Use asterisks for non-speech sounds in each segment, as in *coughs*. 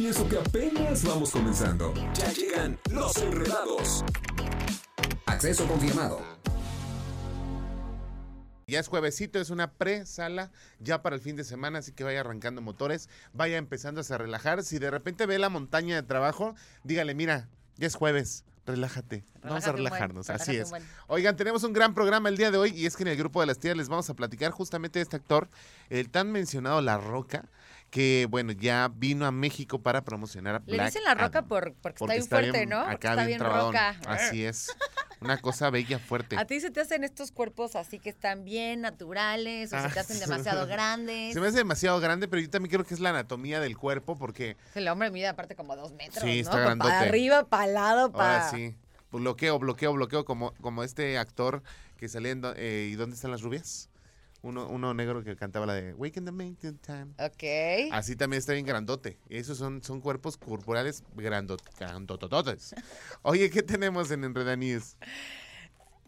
Y eso que apenas vamos comenzando. Ya llegan los enredados. Acceso confirmado. Ya es juevesito, es una pre-sala ya para el fin de semana, así que vaya arrancando motores, vaya empezando a relajar. Si de repente ve la montaña de trabajo, dígale, mira, ya es jueves, relájate. vamos a buen, relajarnos, así es. buen. Oigan, tenemos un gran programa el día de hoy y es que en el grupo de las tías les vamos a platicar justamente de este actor, el tan mencionado La Roca, que bueno, ya vino a México para promocionar a Le Black dicen la roca por, porque, porque está bien fuerte, bien- ¿no? Acá está bien, trabadón. roca. Así *laughs* es. Una cosa bella, fuerte. ¿A ti se te hacen estos cuerpos así que están bien naturales o se Ah, te hacen demasiado grandes? Se me hace demasiado grande, pero yo también creo que es la anatomía del cuerpo porque El hombre mide aparte como dos metros, Sí, ¿no? está grandote. Para arriba, para el lado, para... ahora sí, bloqueo, bloqueo, bloqueo, como, como este actor que salía en... do- eh, ¿Y dónde están las rubias? Uno, uno negro que cantaba la de Wake in the Mountain Time. Ok. Así también está bien grandote. Esos son, son cuerpos corporales grandot, grandotototes. *laughs* Oye, ¿qué tenemos en Enreda News?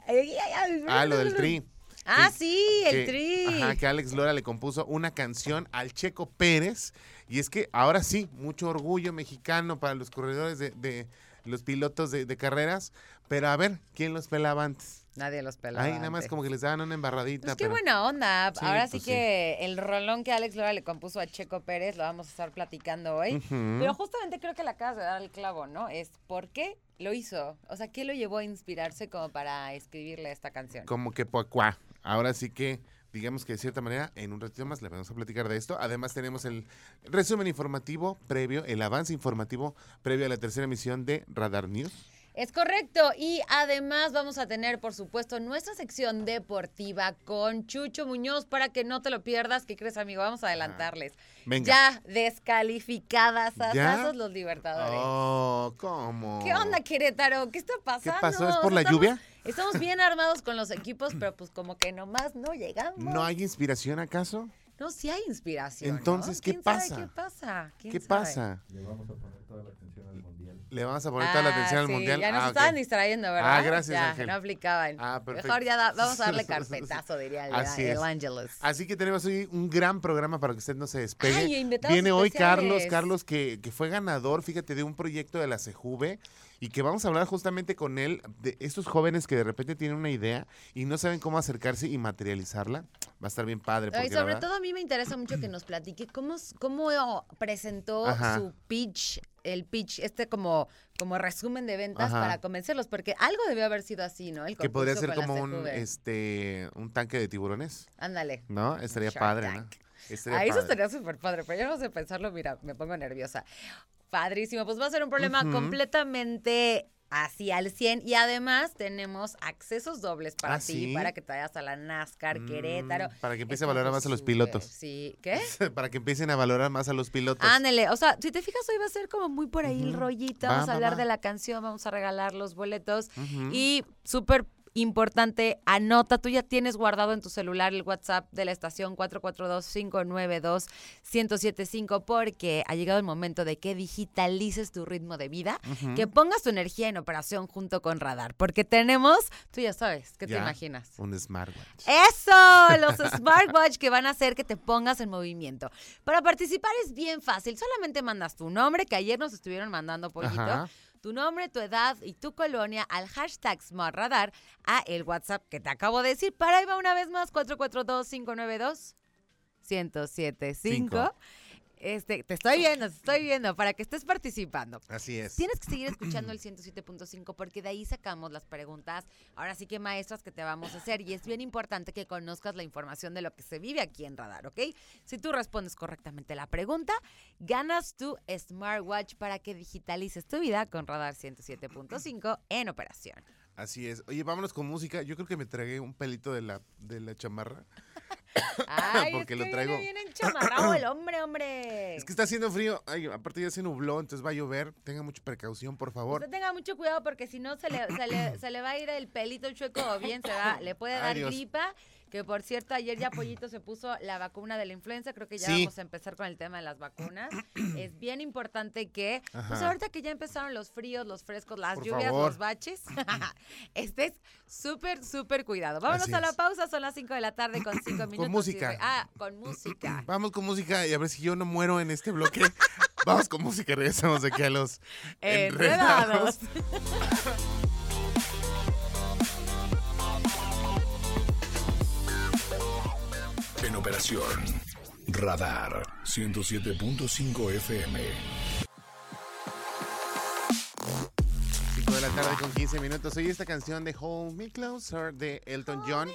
Ay, ay, ay. Ah, lo del tri. Ah, Que- sí, el que- tri. Ajá, que Alex Lora le compuso una canción al Checo Pérez. Y es que ahora sí, mucho orgullo mexicano para los corredores de, de los pilotos de, de carreras. Pero a ver, ¿quién los pelaba antes? Nadie los pelaba. Ahí nada más antes. como que les daban una embarradita. Pues qué pero- buena onda. Sí, Ahora sí pues sí. que el rolón que Alex Lora le compuso a Checo Pérez lo vamos a estar platicando hoy. Pero justamente creo que le acabas de dar el clavo, ¿no? Es por qué lo hizo. O sea, ¿qué lo llevó a inspirarse como para escribirle esta canción? Como que pocuá. Ahora sí que, digamos que de cierta manera, en un ratito más le vamos a platicar de esto. Además tenemos el resumen informativo previo, el avance informativo previo a la tercera emisión de Radar News. Es correcto. Y además vamos a tener, por supuesto, nuestra sección deportiva con Chucho Muñoz para que no te lo pierdas. ¿Qué crees, amigo? Vamos a adelantarles. Venga. Ya descalificadas a los libertadores. Oh, ¿cómo? ¿Qué onda, Querétaro? ¿Qué está pasando? pasó? ¿Es por la estamos- lluvia? Estamos bien armados con los equipos, pero pues como que nomás no llegamos. ¿No hay inspiración acaso? No, sí hay inspiración. ¿no? Entonces, ¿qué ¿Quién sabe pasa? ¿Qué pasa? ¿Quién ¿Qué sabe? pasa? Le vamos a poner toda la atención. Le vamos a poner toda la Ah, atención al mundial. Ya nos Ah, estaban distrayendo, ¿verdad? Ah, gracias, Ya, Ángel. No aplicaban. Ah, perfecto. Mejor ya da- vamos a darle *laughs* carpetazo, diría el, Así el es. Ángeles. Así que tenemos hoy un gran programa para que usted no se despegue. Ay, Viene hoy Carlos. Carlos que, que fue ganador, fíjate, de un proyecto de la CEJUVE y que vamos a hablar justamente con él de estos jóvenes que de repente tienen una idea y no saben cómo acercarse y materializarla. Va a estar bien padre. Porque la sobre verdad- todo a mí me interesa mucho que nos platique cómo, cómo presentó Ajá. su pitch, el pitch, este como, como resumen de ventas Ajá. para convencerlos, porque algo debió haber sido así, ¿no? El que podría ser como un, este, un tanque de tiburones, Ándale. ¿no? Estaría Shark padre, ¿no? Estaría Ahí eso estaría súper padre, pero yo no sé pensarlo, mira, me pongo nerviosa. Padrísimo, pues va a ser un problema completamente así al 100 y además tenemos accesos dobles para Ah, ti, ¿sí? para que te vayas a la NASCAR, Mm, Querétaro. para que empiece a valorar más a los pilotos. Sí, ¿qué? *laughs* para que empiecen a valorar más a los pilotos. Ándale, o sea, si te fijas hoy va a ser como muy por ahí el Ujú. rollito, Va, vamos a hablar va. de la canción, vamos a regalar los boletos y súper importante, anota, tú ya tienes guardado en tu celular el WhatsApp de la estación 442-592-1075 porque ha llegado el momento de que digitalices tu ritmo de vida, que pongas tu energía en operación junto con Radar, porque tenemos, tú ya sabes, ¿qué te imaginas? Un smartwatch. Eso, los *laughs* smartwatch que van a hacer que te pongas en movimiento. Para participar es bien fácil, solamente mandas tu nombre, que ayer nos estuvieron mandando pollito, Ajá. Tu nombre, tu edad y tu colonia al hashtag SmartRadar a el WhatsApp que te acabo de decir. Para ahí va una vez más, 442-592-1075. Este, te estoy viendo, te estoy viendo, para que estés participando. Así es. Tienes que seguir *clears throat* escuchando el 107.5 porque de ahí sacamos las preguntas. Ahora sí que maestras que te vamos a hacer y es bien importante que conozcas la información de lo que se vive aquí en Radar, ¿ok? Si tú respondes correctamente la pregunta, ganas tu smartwatch para que digitalices tu vida con Radar 107.5 en operación. Así es. Oye, vámonos con música. Yo creo que me tragué un pelito de la, de la chamarra. Ay, *coughs* Porque es lo traigo. viene bien *coughs* enchamarrado el hombre, hombre. Es que está haciendo frío. Ay, aparte ya se nubló, entonces va a llover. Tenga mucha precaución, por favor. Usted tenga mucho cuidado porque si no se le, se, le, se le va a ir el pelito chueco o bien se va, le puede *coughs* dar gripa. Que por cierto, ayer ya Pollito se puso la vacuna de la influenza. Creo que ya Sí. vamos a empezar con el tema de las vacunas. *clears throat* es bien importante que, pues ahorita que ya empezaron los fríos, los frescos, las Por lluvias, favor. los baches, *laughs* estés súper, súper cuidado. Vámonos Así a la es. pausa, son las 5 de la tarde con 5 minutos. y música. Ah, con música. *clears throat* Vamos con música y a ver si yo no muero en este bloque. *laughs* Vamos con música regresamos de aquí a los *laughs* Enredados. En operación Radar 107.5 FM. 5 de la tarde con 15 minutos. Oye esta canción de Hold Me Closer de Elton John.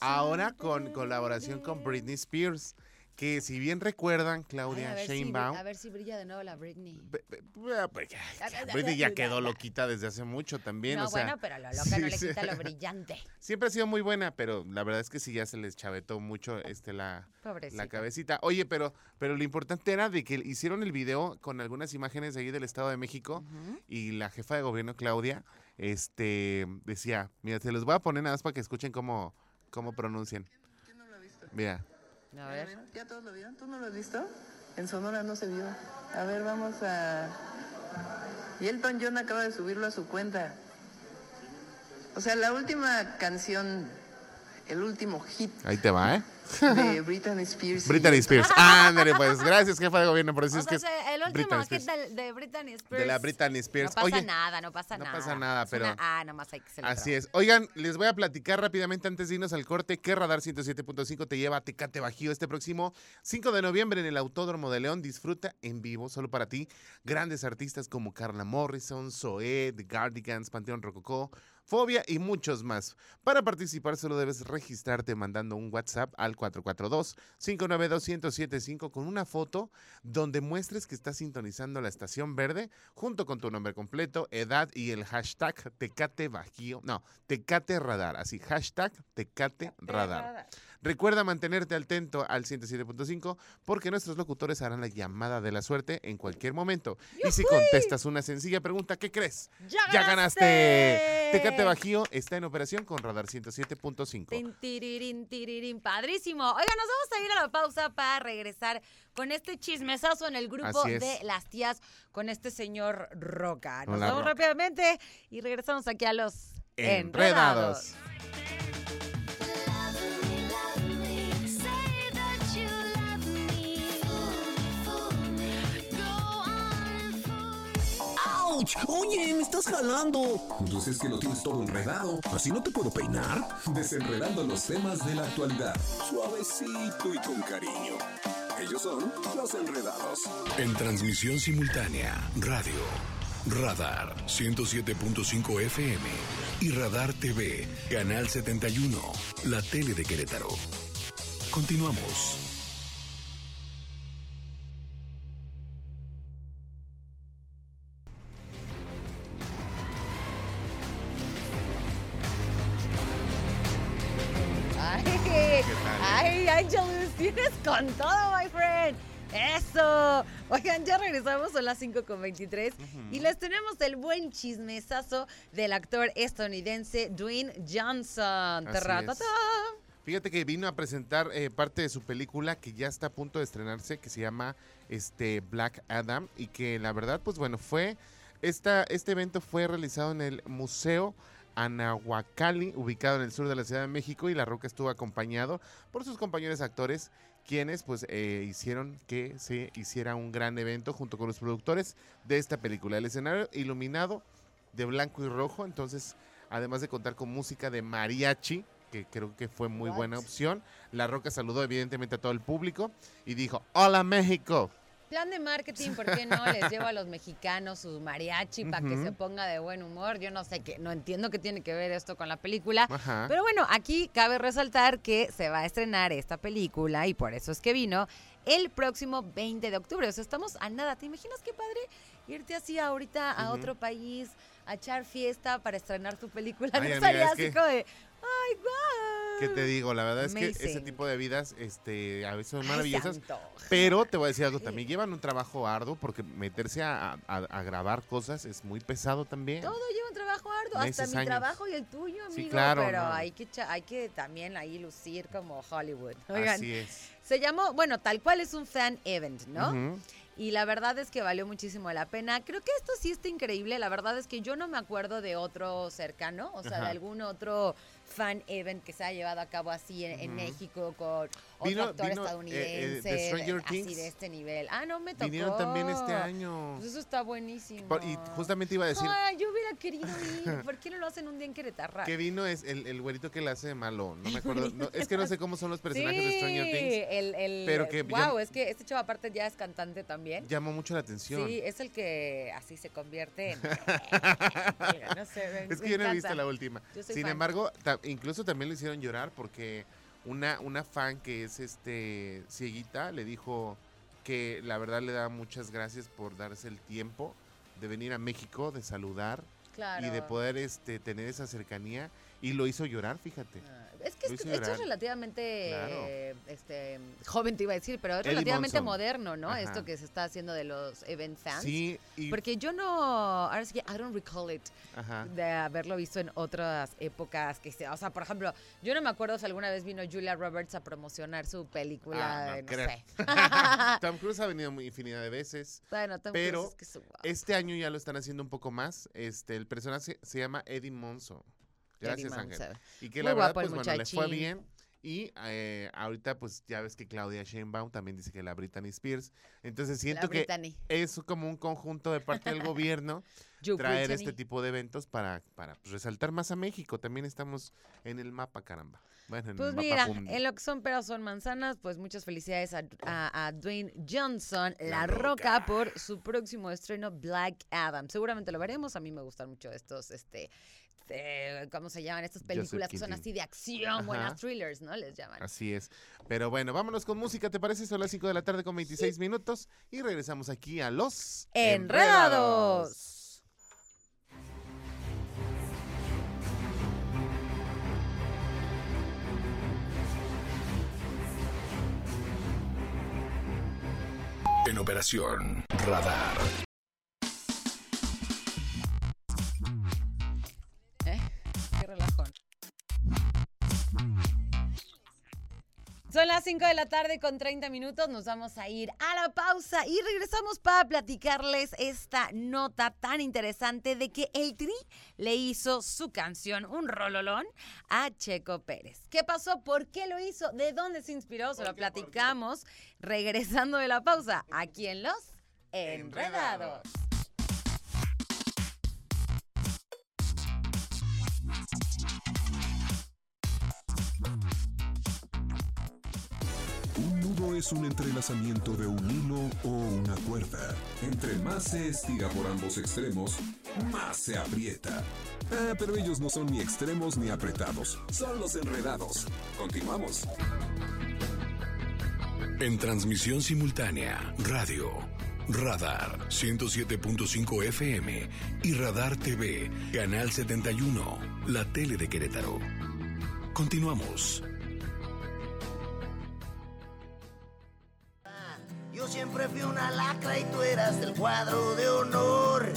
Ahora con colaboración con Britney Spears. Que si bien recuerdan, Ay, Claudia a, ver si, Sheinbaum. a ver si brilla de nuevo la Britney. Be- be- be- ya, ya, Britney ya quedó loquita desde hace mucho también. no, o sea, bueno, pero lo loca no sí, le sí. quita lo *laughs* brillante. Siempre ha sido muy buena, pero la verdad es que sí ya se les chavetó mucho este la, la cabecita. Oye, pero, pero lo importante era de que hicieron el video con algunas imágenes de ahí del Estado de México y la jefa de gobierno, Claudia, este decía, mira, se los voy a poner nada más para que escuchen cómo, cómo pronuncian. ¿Quién no lo ha visto? Mira, A ver. ¿Ya, ¿Ya todos lo vieron? ¿Tú no lo has visto? En Sonora no se vio. A ver, vamos a... Y Elton John acaba de subirlo a su cuenta. O sea, la última canción, el último hit ahí te va, ¿eh? *laughs* de Britney Spears. Britney Spears. Ándale, pues, gracias, jefa de gobierno, por O decir sea, que el último Britney hit de, de Britney Spears. De la Britney Spears. No pasa Oye, nada, no pasa no nada. pasa nada, pero- una A, nomás hay que le Así es. Oigan, les voy a platicar rápidamente antes de irnos al corte que Radar 107.5 te lleva a Tecate Bajío este próximo 5 de noviembre en el Autódromo de León. Disfruta en vivo, solo para ti, grandes artistas como Carla Morrison, Zoé, The Cardigans, Panteón Rococó, Fobia y muchos más. Para participar solo debes registrarte mandando un WhatsApp al 442-592-1075 con una foto donde muestres que estás sintonizando la estación verde junto con tu nombre completo, edad y el hashtag Tecate Bajío. No, Tecate Radar. Así, hashtag Tecate Radar. Recuerda mantenerte atento al 107.5 porque nuestros locutores harán la llamada de la suerte en cualquier momento. Y si contestas una sencilla pregunta, ¿qué crees? ¡Ya, ganaste! Tecate Bajío está en operación con Radar 107.5. Tin, tirirín, tirirín, padrísimo. Oiga, nos vamos a ir a la pausa para regresar con este chismesazo en el grupo de las tías con este señor Roca. Nos Hola, vamos Roca. rápidamente y regresamos aquí a los Enredados. ¡Auch! Oye, me estás jalando. Pues es que lo tienes todo enredado. ¿Así no te puedo peinar? Desenredando los temas de la actualidad. Suavecito y con cariño. Ellos son los enredados. En transmisión simultánea, radio. Radar 107.5 FM y Radar TV, Canal 71, la tele de Querétaro. Continuamos. Tienes con todo, my friend. Eso. Oigan, ya regresamos, son las 5 con 23 y les tenemos el buen chismesazo del actor estadounidense Dwayne Johnson. Fíjate que vino a presentar eh, parte de su película que ya está a punto de estrenarse, que se llama este Black Adam, y que la verdad, pues bueno, fue esta, este evento fue realizado en el Museo Anahuacalli, ubicado en el sur de la Ciudad de México, y La Roca estuvo acompañado por sus compañeros actores, quienes pues eh, hicieron que se hiciera un gran evento junto con los productores de esta película. El escenario iluminado de blanco y rojo, entonces además de contar con música de mariachi, que creo que fue muy buena opción. La Roca saludó evidentemente a todo el público y dijo, hola México. Plan de marketing, ¿por qué no? Les llevo a los mexicanos su mariachi para que se ponga de buen humor. Yo no sé qué, no entiendo qué tiene que ver esto con la película. Ajá. Pero bueno, aquí cabe resaltar que se va a estrenar esta película y por eso es que vino el próximo 20 de octubre. O sea, estamos a nada. ¿Te imaginas qué padre irte así ahorita a otro país a echar fiesta para estrenar tu película? *laughs* Ay, ¿No estaría es así que- como de, ay, guau? ¿Qué te digo? La verdad es que ese tipo de vidas este, a veces son maravillosas. Pero te voy a decir algo, también llevan un trabajo arduo porque meterse a, a- a grabar cosas es muy pesado también. Todo lleva un trabajo arduo, hasta mi años. trabajo y el tuyo, amigo. Sí, claro, Pero no. hay, que, hay que también ahí lucir como Hollywood. *laughs* Oigan, Así es. se llamó, bueno, tal cual es un fan event, ¿no? Ujú. Y la verdad es que valió muchísimo la pena. Creo que esto sí está increíble. La verdad es que yo no me acuerdo de otro cercano, o sea, de algún otro fan event que se haya llevado a cabo así en. México con Vino- otro actor vino, eh, eh, estadounidense, de Stranger así Things. de este nivel. Ah, no me tocó. Vinieron también este año. Pues eso está buenísimo. Por- y justamente iba a decir Ay, yo hubiera querido ir. *laughs* ¿Por qué no lo hacen un día en Querétaro? que vino es el, el güerito que le hace de malo. No me acuerdo. *laughs* no, es que no sé cómo son los personajes de Stranger Things. el, el, pero que wow, llam- es que este chavo aparte ya es cantante también. Llamó mucho la atención. Sí, es el que así se convierte en. *laughs* No sé, me- Es que yo no he visto la última. Yo soy Sin fan. embargo, ta- incluso también lo hicieron llorar porque una, una fan que es este cieguita le dijo que la verdad le da muchas gracias por darse el tiempo de venir a México, de saludar Claro. y de poder este tener esa cercanía y lo hizo llorar, fíjate. Ah, Es que Lo es, es relativamente Claro. este, joven, te iba a decir, pero es relativamente moderno, ¿no? Ajá. Esto que se está haciendo de los event fans. Sí, y Porque yo no, ahora sí que I don't recall it ajá. de haberlo visto en otras épocas que o sea, por ejemplo, yo no me acuerdo si alguna vez vino Julia Roberts a promocionar su película, Ah, no no, sé. *laughs* Tom Cruise ha venido infinidad de veces. bueno, Tom Pero Cruise es que su- Este año ya lo están haciendo un poco más. Este, el personaje se llama Eddie Monzo. Gracias, Ángel. Y que Muy la verdad, pues bueno, le fue bien. Y eh, ahorita, pues ya ves que Claudia Sheinbaum también dice que la Britney Spears. Entonces siento que es como un conjunto de parte del gobierno *laughs* traer Brittany. este tipo de eventos para, para pues, resaltar más a México. También estamos en el mapa, caramba. Bueno, en Pues el mira, mapa en lo que son peras son manzanas, pues muchas felicidades a, a- a Dwayne Johnson, La, La Roca. Roca. por su próximo estreno Black Adam. Seguramente lo veremos. A mí me gustan mucho estos, este, eh, ¿cómo se llaman? Estas películas que son así de acción, Ajá. buenas thrillers, ¿no? Les llaman. Así es. Pero bueno, vámonos con música, ¿te parece? Son las 5 de la tarde con 26 minutos y regresamos aquí a los Enredados. En operación Radar. Son las 5 de la tarde con 30 minutos. Nos vamos a ir a la pausa y regresamos para platicarles esta nota tan interesante de que el Tri le hizo su canción, un rololón, a Checo Pérez. ¿Qué pasó? ¿Por qué lo hizo? ¿De dónde se inspiró? Se lo platicamos regresando de la pausa aquí en Los Enredados. Un es un entrelazamiento de un hilo o una cuerda. Entre más se estira por ambos extremos, más se aprieta. Ah, pero ellos no son ni extremos ni apretados. Son los enredados. Continuamos. En transmisión simultánea, radio, Radar 107.5 FM y Radar TV, Canal 71, la tele de Querétaro. Continuamos. Siempre fui una lacra y tú eras del cuadro de honor.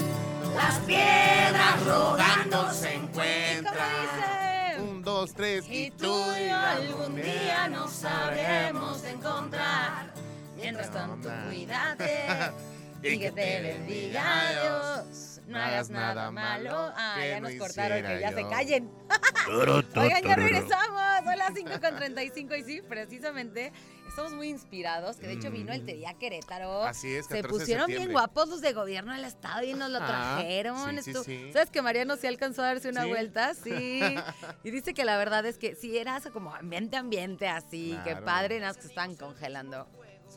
Las piedras rogando se encuentran. Un, dos, tres Y tú y yo algún día nos sabremos encontrar. Mientras tanto, cuídate *laughs* y que te bendiga Dios. No hagas nada malo. Ah, ya no nos cortaron, que ya se callen. *laughs* Oigan, ya regresamos. Son las 5 con 35 y sí, precisamente estamos muy inspirados. Que de hecho vino el Tería Querétaro. Mm. Así es, Se 14 de pusieron bien guapos los de gobierno del estado y nos lo Ajá, trajeron. sí, sí. ¿Sabes que Mariano sí alcanzó a darse una ¿Sí? vuelta? *laughs* Sí. Y dice que la verdad es que sí era así como ambiente, ambiente así. Que padre, nada que se están congelando.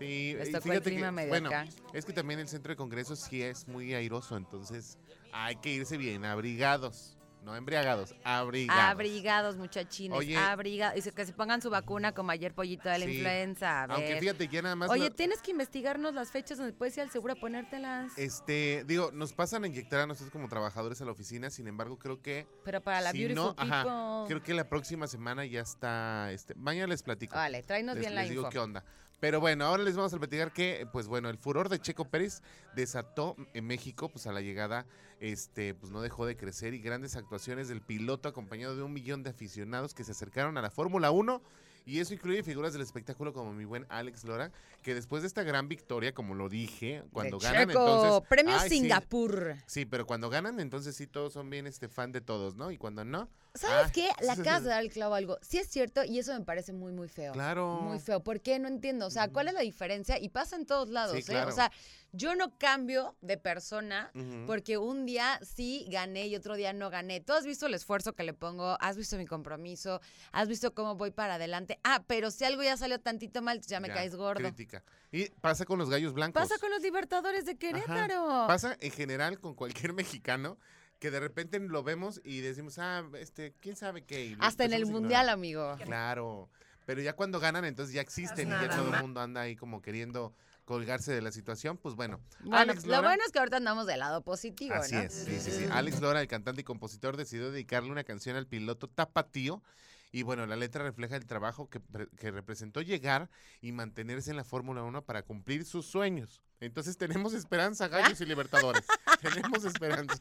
Sí, Les y tocó el fíjate clima que, medio bueno, acá. es que también el centro de congresos sí es muy airoso, entonces hay que irse bien abrigados. No embriagados, abrigados. Abrigados, muchachines. Oye. Abrigados. Dice que se pongan su vacuna como ayer pollito de la Sí. influenza. A Aunque fíjate, ya nada más. Oye, tienes que investigarnos las fechas donde puedes ir al seguro a ponértelas. Este, digo, nos pasan a inyectar a nosotros como trabajadores a la oficina, sin embargo, creo que. Pero para la si Beautiful no, ajá, People. creo que la próxima semana ya está. Este, mañana les platico. Vale, tráenos les, bien la les digo qué onda. Pero bueno, ahora les vamos a platicar que, pues bueno, el furor de Checo Pérez desató en México, pues a la llegada, este, pues no dejó de crecer y grandes actuaciones del piloto acompañado de un millón de aficionados que se acercaron a la Fórmula 1 y eso incluye figuras del espectáculo como mi buen Alex Lora, que después de esta gran victoria, como lo dije, cuando De ganan Checo, entonces... Premio Ay, sí, Singapur. Sí, pero cuando ganan, entonces sí todos son bien este fan de todos, ¿no? Y cuando no, ¿Sabes Ay. qué? Le acabas de dar el clavo a algo. Sí es cierto y eso me parece muy, muy feo. claro. Muy feo. ¿Por qué? No entiendo. O sea, ¿cuál es la diferencia? Y pasa en todos lados, Sí, ¿eh? claro. O sea, yo no cambio de persona porque un día sí gané y otro día no gané. Tú has visto el esfuerzo que le pongo, has visto mi compromiso, has visto cómo voy para adelante. Ah, pero si algo ya salió tantito mal, ya me Ya, caes gordo. Crítica. Y pasa con los gallos blancos. Pasa con los Libertadores de Querétaro. Pasa en general con cualquier *laughs* mexicano que de repente lo vemos y decimos, ah, este, quién sabe qué. y Hasta en el mundial, ignorar. amigo. Claro. Pero ya cuando ganan, entonces ya existen y ya todo el mundo anda ahí como queriendo colgarse de la situación. Pues bueno, Bueno, Alex lo bueno es que ahorita andamos del lado positivo, Así ¿no? es, sí, sí, sí. Alex Lora, el cantante y compositor, decidió dedicarle una canción al piloto Tapatío. Y bueno, la letra refleja el trabajo que, que representó llegar y mantenerse en la Fórmula 1 para cumplir sus sueños. Entonces tenemos esperanza, Gallos y Libertadores. *laughs* tenemos esperanza.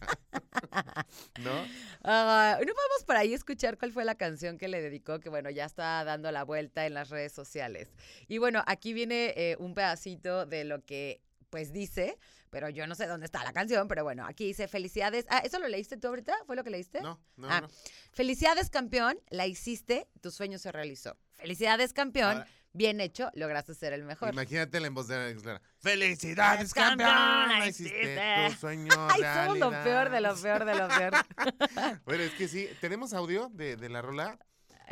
¿No? Ah, ¿No podemos por ahí escuchar cuál fue la canción que le dedicó? Que bueno, ya está dando la vuelta en las redes sociales. Y bueno, aquí viene eh, un pedacito de lo que pues dice, pero yo no sé dónde está la canción, pero bueno, aquí dice felicidades. Ah, ¿eso lo leíste tú ahorita? ¿Fue lo que leíste? No, no, Ah, no. Felicidades, campeón, la hiciste, tu sueño se realizó. Felicidades, campeón, Ahora- bien hecho, lograste ser el mejor. Imagínate la voz de Alex Lora. ¡Felicidades, campeón! Hiciste tu sueño *laughs* Ay, somos lo realidad. peor de lo peor de lo peor. Bueno, es que sí, ¿tenemos audio de, de la rola?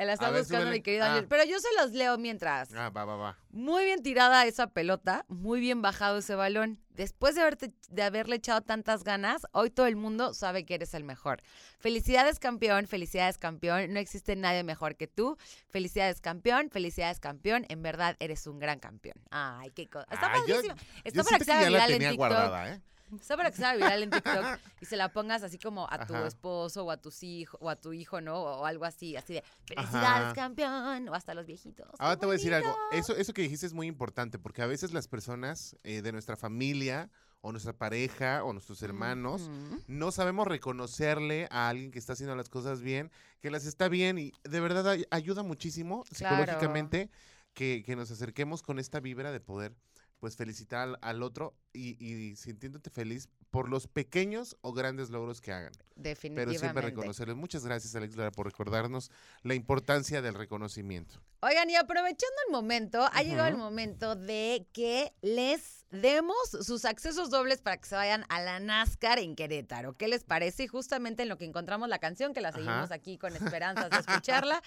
La está ver, buscando súbele. mi querido Ah. Ángel, pero yo se los leo mientras. Ah, va, va, va. Muy bien tirada esa pelota, muy bien bajado ese balón. Después de, haberte, de haberle echado tantas ganas, hoy todo el mundo sabe que eres el mejor. Felicidades campeón, felicidades campeón, no existe nadie mejor que tú. Felicidades campeón, felicidades campeón, en verdad eres un gran campeón. Ay, qué cosa. Está Ah, yo-. Está Yo para que ya la tenía TikTok. guardada, ¿eh? Está para que se haga viral en TikTok *laughs* y se la pongas así como a tu Ajá. esposo o a tus hijos o a tu hijo, ¿no? O algo así, así de felicidades Ajá. campeón o hasta los viejitos. Ahora ¡Qué te voy a decir algo. Eso, eso que dijiste es muy importante porque a veces las personas eh, de nuestra familia o nuestra pareja o nuestros hermanos no sabemos reconocerle a alguien que está haciendo las cosas bien, que las está bien y de verdad ay- ayuda muchísimo Claro. psicológicamente que, que nos acerquemos con esta vibra de poder pues felicitar al, al otro y, y sintiéndote feliz por los pequeños o grandes logros que hagan. Pero Definitivamente. siempre reconocerles. Muchas gracias, Alex Lara, por recordarnos la importancia del reconocimiento. Oigan, y aprovechando el momento, ha llegado el momento de que les demos sus accesos dobles para que se vayan a la NASCAR en Querétaro. ¿Qué les parece? Y justamente en lo que encontramos la canción, que la Ajá. seguimos aquí con *laughs* esperanzas de escucharla,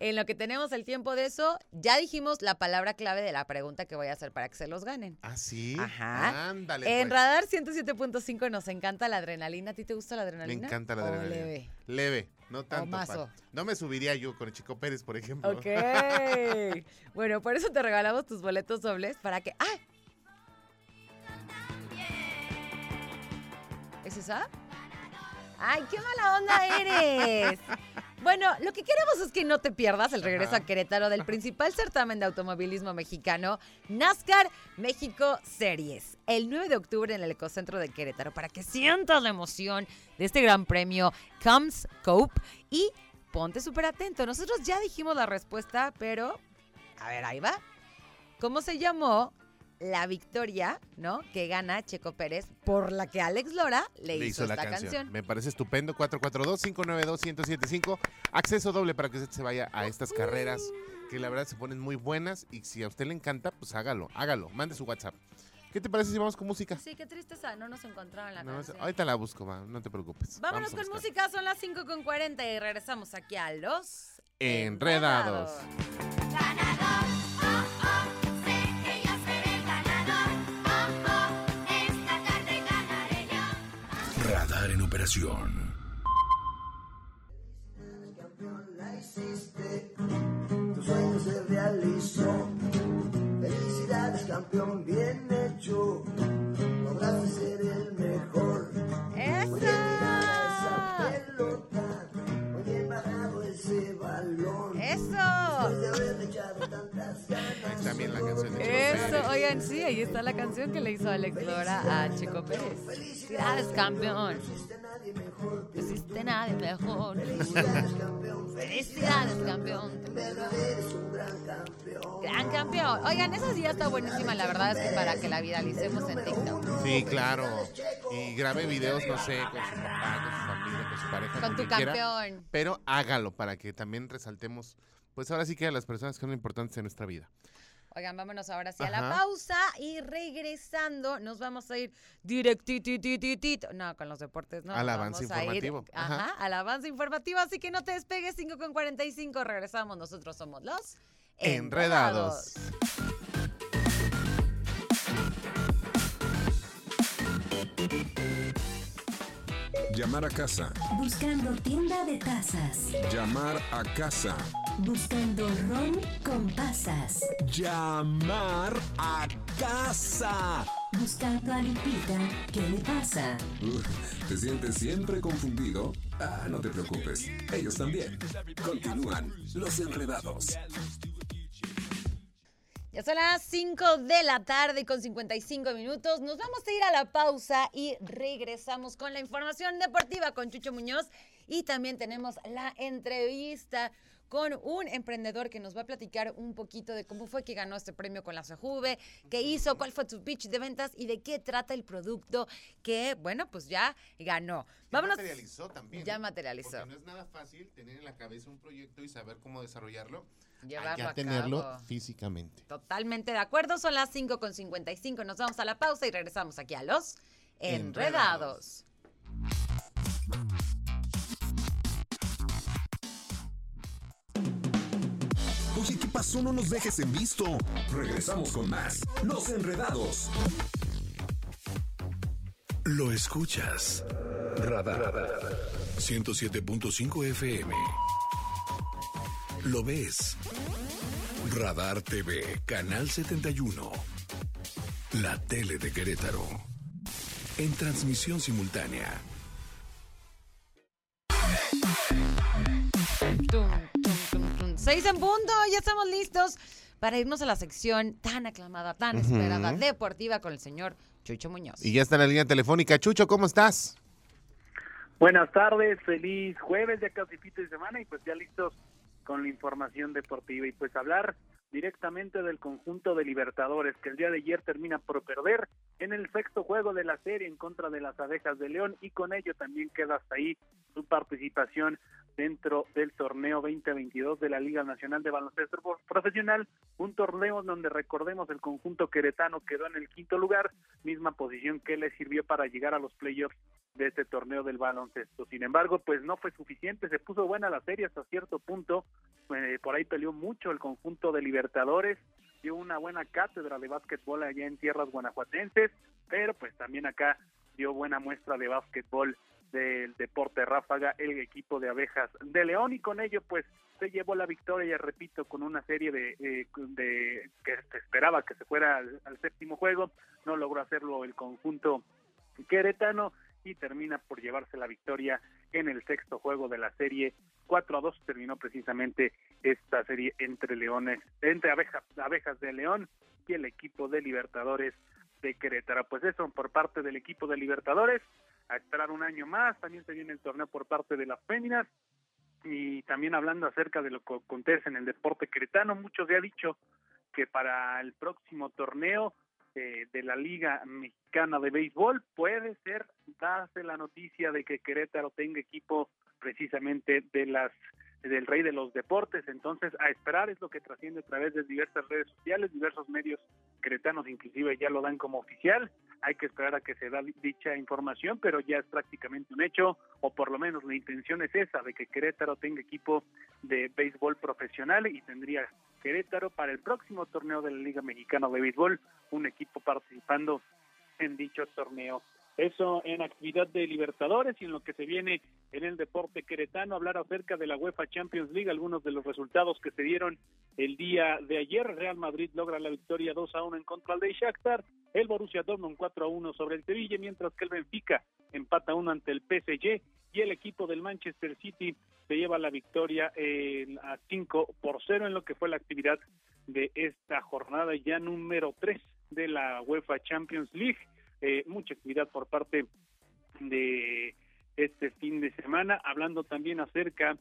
en lo que tenemos el tiempo de eso, ya dijimos la palabra clave de la pregunta que voy a hacer para que se los ganen. ¿Ah, sí? Ajá. Ándale. En pues. Radar 107.5 nos encanta la adrenalina. ¿A ti te gusta la Me adrenalina? encanta la ¿O adrenalina. leve? Leve, no tanto. No me subiría yo con el Chico Pérez, por ejemplo. Ok. *laughs* bueno, por eso te regalamos tus boletos dobles para que. ¡Ah! ¿Es esa? ¡Ay, qué mala onda eres! *laughs* Bueno, lo que queremos es que no te pierdas el regreso Ajá. a Querétaro del principal certamen de automovilismo mexicano, NASCAR México Series, el 9 de octubre en el Ecocentro de Querétaro, para que sientas la emoción de este gran premio Comes Cope y ponte súper atento. Nosotros ya dijimos la respuesta, pero a ver, ahí va. ¿Cómo se llamó la victoria, ¿no? Que gana Checo Pérez por la que Alex Lora le, Le hizo, hizo la esta canción. canción. Me parece estupendo. 442-592-1075. Acceso doble para que usted se vaya a estas carreras que la verdad se ponen muy buenas. Y si a usted le encanta, pues hágalo, hágalo. Mande su WhatsApp. ¿Qué te parece si vamos con música? Sí, qué tristeza, no nos encontraron la No, canción. ahorita la busco, va, no te preocupes. Vámonos con música, son las 5 con 40 y regresamos aquí a los Enredados. Ganador, Educación. Campeón, la hiciste. Tu sueño se realizó. Felicidades, campeón, bien hecho Ahí también la canción de Chico Eso, Pérez. oigan, sí, ahí está la canción que le hizo Alex Lora a Chico Pérez. Felicidades, campeón. No existe nadie mejor. Felicidades, campeón. Felicidades, campeón. Gran campeón. Oigan, esa sí ya está buenísima. La verdad es que para que la viralicemos en TikTok. Sí, claro. Y grabe videos, no sé, con su papá, con su familia, con su pareja. Con tu quiera, campeón. pero hágalo para que también resaltemos, pues ahora sí que a las personas que son importantes en nuestra vida. Oigan, vámonos ahora sí a la Ajá. pausa y regresando nos vamos a ir directititititito. No, con los deportes no. Al avance vamos a ir, informativo. ajá, Ajá. al avance informativo. Así que no te despegues, 5 con 45. Regresamos. Nosotros somos los Enredados. Llamar a casa. Buscando tienda de tazas. Llamar a casa. Buscando ron con pasas. Llamar a casa. Buscando a Lupita. ¿Qué le pasa? Uh, ¿Te sientes siempre confundido? Ah, no te preocupes. Ellos también. Continúan los enredados. Ya son las 5 de la tarde con 55 minutos. Nos vamos a ir a la pausa y regresamos con la información deportiva con Chucho Muñoz. Y también tenemos la entrevista con un emprendedor que nos va a platicar un poquito de cómo fue que ganó este premio con la Juve, qué hizo, cuál fue su pitch de ventas y de qué trata el producto que, bueno, pues ya ganó. Ya Vámonos. materializó también. Ya materializó. Porque no es nada fácil tener en la cabeza un proyecto y saber cómo desarrollarlo. Llevarlo ya a tenerlo cabo. físicamente. Totalmente de acuerdo, son las 5 con 55. Nos vamos a la pausa y regresamos aquí a los Enredados. Enredados. ¿Qué pasó? No nos dejes en visto. Regresamos con más. Los enredados. Lo escuchas. Radar. 107.5 FM. Lo ves. Radar TV, Canal 71. La tele de Querétaro. En transmisión simultánea. Seis en punto, ya estamos listos para irnos a la sección tan aclamada, tan esperada, deportiva con el señor Chucho Muñoz. Y ya está en la línea telefónica. Chucho, ¿cómo estás? Buenas tardes, feliz jueves, ya casi fin de semana y pues ya listos con la información deportiva y pues hablar directamente del conjunto de Libertadores que el día de ayer termina por perder en el sexto juego de la serie en contra de las abejas de León y con ello también queda hasta ahí su participación dentro del torneo 2022 de la Liga Nacional de Baloncesto Profesional, un torneo donde recordemos el conjunto queretano quedó en el quinto lugar, misma posición que le sirvió para llegar a los playoffs de este torneo del baloncesto. Sin embargo, pues no fue suficiente, se puso buena la serie hasta cierto punto, eh, por ahí peleó mucho el conjunto de Libertadores, dio una buena cátedra de básquetbol allá en tierras guanajuatenses, pero pues también acá dio buena muestra de básquetbol del deporte ráfaga el equipo de abejas de León y con ello pues se llevó la victoria ya repito con una serie de, eh, de que se esperaba que se fuera al, séptimo juego no logró hacerlo el conjunto queretano y termina por llevarse la victoria en el sexto juego de la serie. 4 a 2 terminó precisamente esta serie entre leones entre abejas abejas de León y el equipo de Libertadores de Querétaro. Pues eso por parte del equipo de Libertadores a esperar un año más. También se viene el torneo por parte de las féminas. Y también hablando acerca de lo que acontece en el deporte queretano muchos ya ha dicho que para el próximo torneo eh, de la Liga Mexicana de Béisbol puede ser darse la noticia de que Querétaro tenga equipo precisamente de las del rey de los deportes, entonces a esperar es lo que trasciende a través de diversas redes sociales, diversos medios queretanos inclusive ya lo dan como oficial, hay que esperar a que se da dicha información, pero ya es prácticamente un hecho, o por lo menos la intención es esa, de que Querétaro tenga equipo de béisbol profesional y tendría Querétaro para el próximo torneo de la Liga Mexicana de Béisbol, un equipo participando en dicho torneo Eso en actividad de Libertadores y en lo que se viene en el deporte queretano, hablar acerca de la UEFA Champions League, algunos de los resultados que se dieron el día de ayer. Real Madrid logra la victoria 2 a 1 en contra del Shakhtar, el Borussia Dortmund 4 a 1 sobre el Sevilla, mientras que el Benfica empata 1 ante el PSG y el equipo del Manchester City se lleva la victoria eh, a 5 por 0 en lo que fue la actividad de esta jornada ya número 3 de la UEFA Champions League. Eh, mucha actividad por parte de este fin de semana, hablando también acerca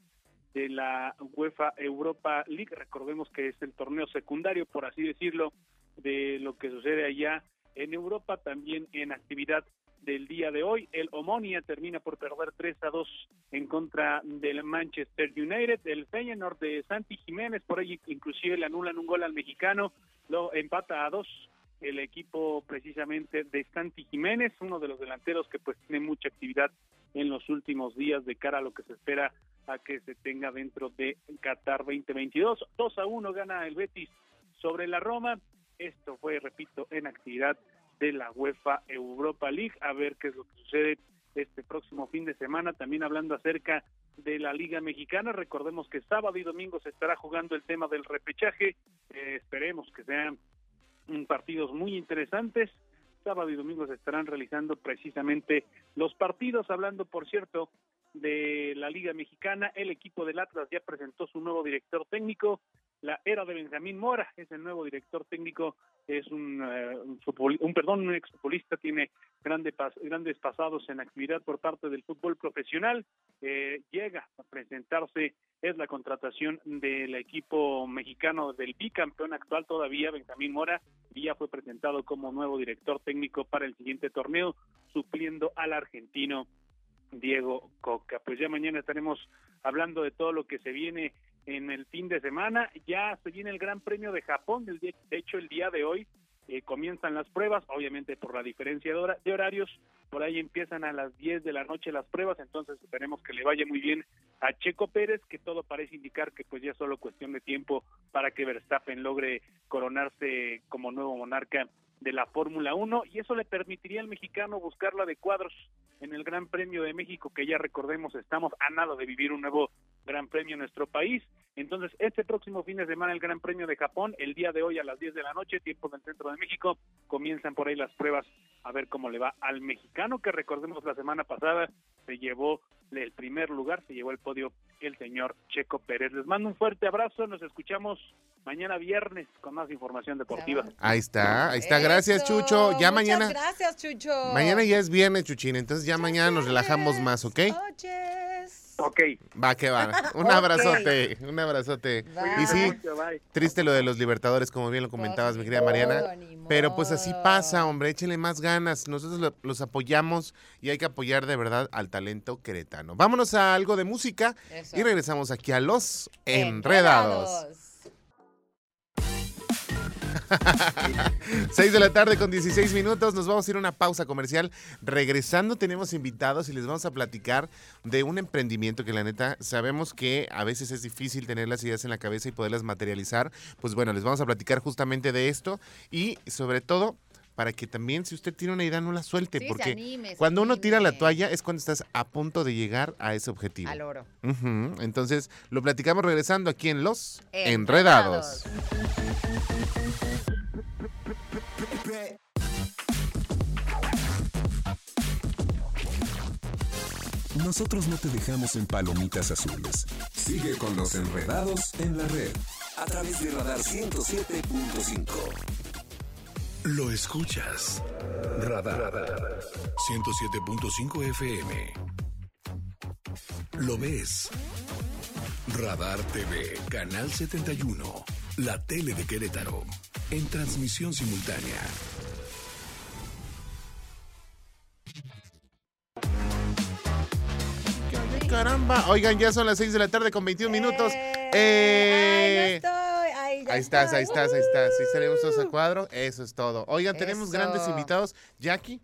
de la UEFA Europa League. Recordemos que es el torneo secundario, por así decirlo, de lo que sucede allá en Europa, también en actividad del día de hoy. El Omonia termina por perder 3 a 2 en contra del Manchester United. El Feyenoord de Santi Jiménez, por ahí inclusive le anulan un gol al mexicano, lo empata a 2 el equipo precisamente de Santi Jiménez, uno de los delanteros que pues tiene mucha actividad en los últimos días de cara a lo que se espera a que se tenga dentro de Qatar 2022. 2 a 1 gana el Betis sobre la Roma. Esto fue, repito, en actividad de la UEFA Europa League. A ver qué es lo que sucede este próximo fin de semana. También hablando acerca de la Liga Mexicana. Recordemos que sábado y domingo se estará jugando el tema del repechaje. Eh, esperemos que sean mm, partidos muy interesantes. Sábado y domingo se estarán realizando precisamente los partidos. Hablando, por cierto, de la Liga Mexicana, el equipo del Atlas ya presentó su nuevo director técnico. La era de Benjamín Mora es el nuevo director técnico es un, eh, un, un, perdón, un exfutbolista, tiene grande pas- grandes pasados en actividad por parte del fútbol profesional, eh, llega a presentarse, es la contratación del equipo mexicano del bicampeón actual todavía, Benjamín Mora, ya fue presentado como nuevo director técnico para el siguiente torneo, supliendo al argentino Diego Coca. Pues ya mañana estaremos hablando de todo lo que se viene en el fin de semana. Ya se viene el Gran Premio de Japón. De hecho, el día de hoy eh, comienzan las pruebas, obviamente por la diferencia de, hora- de horarios. Por ahí empiezan a las 10 de la noche las pruebas, entonces esperemos que le vaya muy bien a Checo Pérez, que todo parece indicar que pues ya es solo cuestión de tiempo para que Verstappen logre coronarse como nuevo monarca de la Fórmula 1 y eso le permitiría al mexicano buscarla de cuadros en el Gran Premio de México, que ya recordemos estamos a nada de vivir un nuevo Gran Premio en nuestro país. Entonces, este próximo fin de semana el Gran Premio de Japón, el día de hoy a las 10 de la noche, tiempo del centro de México, comienzan por ahí las pruebas a ver cómo le va al mexicano, que recordemos la semana pasada se llevó el primer lugar, se llevó el podio el señor Checo Pérez. Les mando un fuerte abrazo, nos escuchamos mañana viernes con más información deportiva. Ahí está, ahí está. Gracias, Eso, Chucho. Ya muchas mañana. gracias, Chucho. Mañana ya es viernes, Chuchín. Entonces ya mañana nos relajamos más, ¿ok? Noches. Ok. Va, que va. Un *laughs* abrazote, un abrazote. Bye. Y sí, bye. triste lo de los Libertadores, como bien lo comentabas, mi querida Mariana. Pero pues así pasa, hombre, échenle más ganas. Nosotros lo- los apoyamos y hay que apoyar de verdad al talento queretano. Vámonos a algo de música Eso. y regresamos aquí a Los Enredados. *laughs* 6 de la tarde con 16 minutos. Nos vamos a ir a una pausa comercial. Regresando tenemos invitados y les vamos a platicar de un emprendimiento que la neta sabemos que a veces es difícil tener las ideas en la cabeza y poderlas materializar. Pues bueno, les vamos a platicar justamente de esto y sobre todo para que también si usted tiene una idea no la suelte Sí, se porque anime, se cuando uno tira la toalla es cuando estás a punto de llegar a ese objetivo. Al oro. Entonces lo platicamos regresando aquí en Los Enredados. Enredados. Nosotros no te dejamos en palomitas azules. Sigue con los enredados en la red. A través de Radar 107.5. Lo escuchas. Radar. 107.5 FM. Lo ves. Radar TV, Canal 71. La tele de Querétaro. En transmisión simultánea. Caramba. Oigan, ya son las 6 de la tarde con 21 minutos. Ay, Eh, no estoy. Ahí estás, ahí estás, ahí estás. Sí, salimos todos a cuadro. Eso es todo. Oigan, tenemos Eso. grandes invitados. Jackie.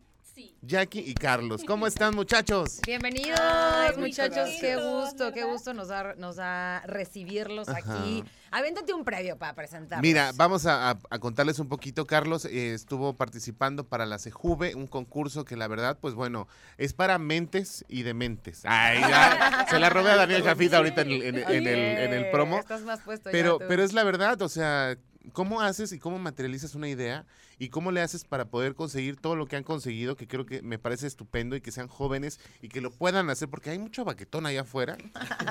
Jackie y Carlos. ¿Cómo están, muchachos? Bienvenidos, Ay, muchachos. Qué gusto, qué gusto nos da, nos da recibirlos Ajá. aquí. Avéntate un previo para presentarnos. Mira, vamos a, a- a contarles un poquito. Carlos eh, estuvo participando para la CEJUVE, un concurso que la verdad, pues bueno, es para mentes y dementes. Ay, ya, *laughs* se la robé a Daniel Jafita ahorita en el, en- en el, en el promo. Estás más puesto ya Pero, tú. pero es la verdad, o sea, ¿cómo haces y cómo materializas una idea y cómo le haces para poder conseguir todo lo que han conseguido, que creo que me parece estupendo y que sean jóvenes y que lo puedan hacer, porque hay mucho baquetón allá afuera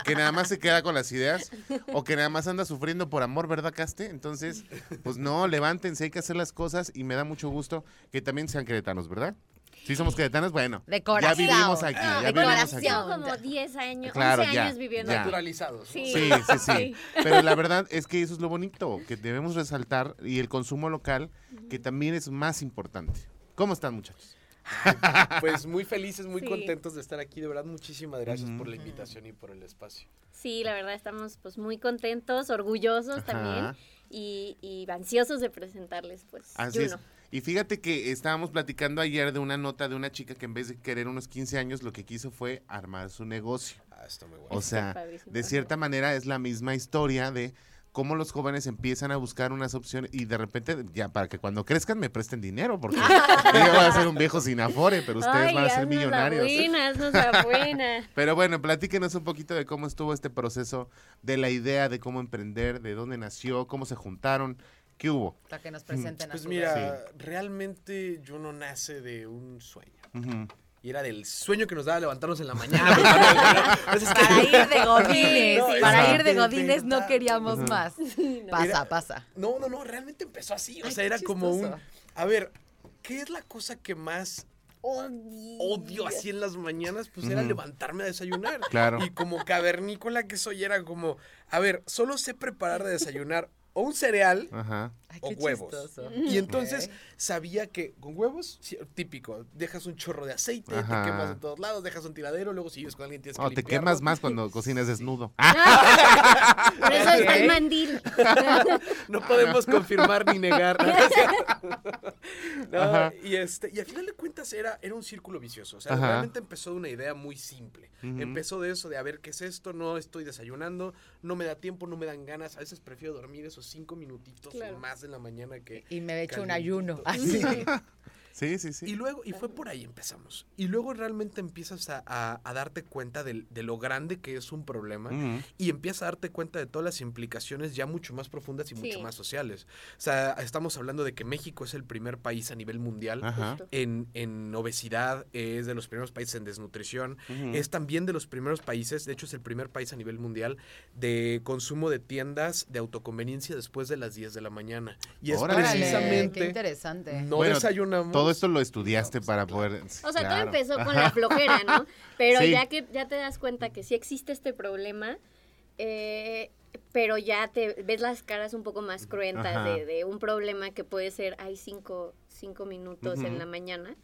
que nada más se queda con las ideas o que nada más anda sufriendo por amor, ¿verdad, Caste? Entonces, pues no, levántense, hay que hacer las cosas y me da mucho gusto que también sean queretanos, ¿verdad? Si somos queretanos, bueno, De ya vivimos aquí, ya De vivimos aquí. corazón. Llevo como 10 años, Claro, 11 ya, años viviendo ya. aquí. Naturalizados. Sí. Sí, sí, sí. Pero la verdad es que eso es lo bonito, que debemos resaltar y el consumo local, que también es más importante. ¿Cómo están, muchachos? Pues muy felices, muy Sí. contentos de estar aquí. De verdad, muchísimas gracias por la invitación y por el espacio. Sí, la verdad estamos pues muy contentos, orgullosos Ajá. también y, y ansiosos de presentarles pues Así es. Y fíjate que estábamos platicando ayer de una nota de una chica que en vez de querer unos 15 años, lo que quiso fue armar su negocio. Ah, está muy bueno. O sea, de cierta manera es la misma historia de cómo los jóvenes empiezan a buscar unas opciones y de repente, ya para que cuando crezcan me presten dinero, porque *laughs* *laughs* yo voy a ser un viejo sin afore, pero ustedes Ay, van a ser millonarios. La buena, la *laughs* buena. Pero bueno, platíquenos un poquito de cómo estuvo este proceso, de la idea de cómo emprender, de dónde nació, cómo se juntaron, qué hubo. Para que nos presenten a Pues mira, realmente yo no nace de un sueño. Y era del sueño que nos daba levantarnos en la *laughs* mañana. pues, ¿no? Entonces, Para ir de *laughs* godines, No, para exacto. ir de godines no queríamos más. Pasa, Era- pasa. No, no, no, realmente empezó así. O Ay, sea, era como un... A ver, ¿qué es la cosa que más Odio. odio así en las mañanas? Pues era levantarme a desayunar. Claro. Y como cavernícola que soy, era como, a ver, solo sé preparar de desayunar o un cereal Ajá. Ay, o huevos. chistoso. Y entonces Ok. Sabía que con huevos, sí, típico, dejas un chorro de aceite, Ajá. te quemas de todos lados, dejas un tiradero, luego si vives con alguien tienes que No, te limpiarlo. quemas más cuando *laughs* cocinas desnudo. *laughs* Por eso está el mandil. No podemos confirmar ni negar. *laughs* No, y este, y al final de cuentas era, era un círculo vicioso. O sea, Ajá. realmente empezó de una idea muy simple. Ujú. Empezó de eso, de a ver qué es esto, no estoy desayunando, no me da tiempo, no me dan ganas. A veces prefiero dormir esos cinco minutitos Claro. más en la mañana que. Y me he hecho un ayuno. 发哈 *laughs* Sí, sí, sí. Y luego, y fue por ahí empezamos. Y luego realmente empiezas a, a- a darte cuenta del- de, lo grande que es un problema y empiezas a darte cuenta de todas las implicaciones ya mucho más profundas y mucho más sociales. O sea, estamos hablando de que México es el primer país a nivel mundial Ajá. En, en obesidad, es de los primeros países en desnutrición, es también de los primeros países, de hecho es el primer país a nivel mundial de consumo de tiendas de autoconveniencia después de las 10 de la mañana. Y es Órale, Órale, qué precisamente... interesante. No Bueno, desayunamos. Todo esto lo estudiaste para poder... O sea, todo empezó con la flojera, ¿no? *laughs* Pero Sí. ya que ya te das cuenta que sí existe este problema, eh, pero ya te ves las caras un poco más cruentas de, de un problema que puede ser, hay cinco, cinco minutos en la mañana,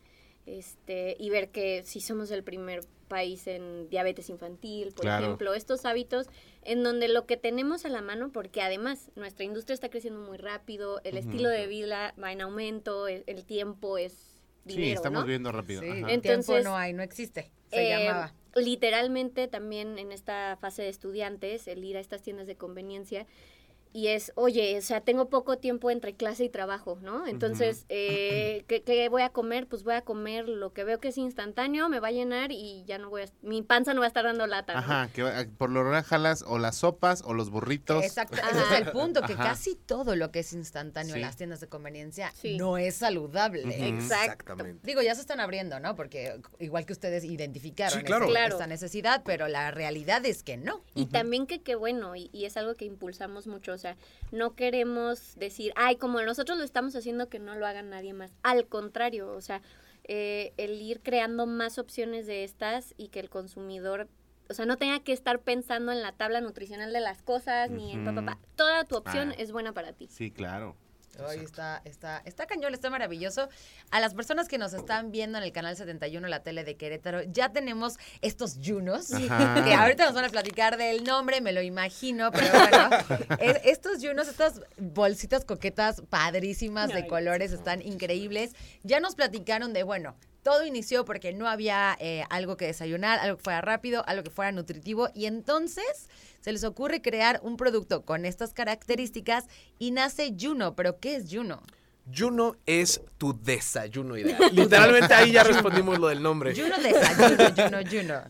este, y ver que sí somos el primer país en diabetes infantil, por Claro. ejemplo, estos hábitos en donde lo que tenemos a la mano, porque además nuestra industria está creciendo muy rápido, el estilo de vida va en aumento, el, el tiempo es Sí, dinero, estamos ¿no? viendo rápido. Sí, Ajá. tiempo Entonces, no hay, no existe. Se Eh, llamaba. Literalmente también en esta fase de estudiantes, el ir a estas tiendas de conveniencia, y es, oye, o sea, tengo poco tiempo entre clase y trabajo, ¿no? Entonces, *clears throat* eh, ¿qué, qué voy a comer? Pues voy a comer lo que veo que es instantáneo, me va a llenar y ya no voy a, mi panza no va a estar dando lata, ¿no? Ajá, que va- por lo general jalas o las sopas o los burritos. Exacto, ese es el punto, que Ajá. casi todo lo que es instantáneo Sí. en las tiendas de conveniencia Sí. no es saludable. Ujú. Exacto. Digo, ya se están abriendo, ¿no? Porque igual que ustedes identificaron Sí, claro. Claro. esta necesidad, pero la realidad es que no. Y también que qué bueno, y, y es algo que impulsamos mucho, o sea, no queremos decir, ay, como nosotros lo estamos haciendo, que no lo haga nadie más. Al contrario, o sea, eh, el ir creando más opciones de estas y que el consumidor, o sea, no tenga que estar pensando en la tabla nutricional de las cosas, ni en papá, Ujú. toda tu opción Ah. es buena para ti. Sí, claro. Ay, está, está, está cañón, está maravilloso. A las personas que nos están viendo en el canal 71, la tele de Querétaro, ya tenemos estos yunos, Ajá. que ahorita nos van a platicar del nombre, me lo imagino, pero bueno, *laughs* es- estos yunos, estas bolsitas coquetas padrísimas de colores, están increíbles. Ya nos platicaron de, bueno, todo inició porque no había eh, algo que desayunar, algo que fuera rápido, algo que fuera nutritivo. Y entonces se les ocurre crear un producto con estas características y nace Juno. ¿Pero qué es Juno? Juno es tu desayuno ideal. *laughs* Literalmente ahí ya respondimos lo del nombre. Juno desayuno, Juno, Juno.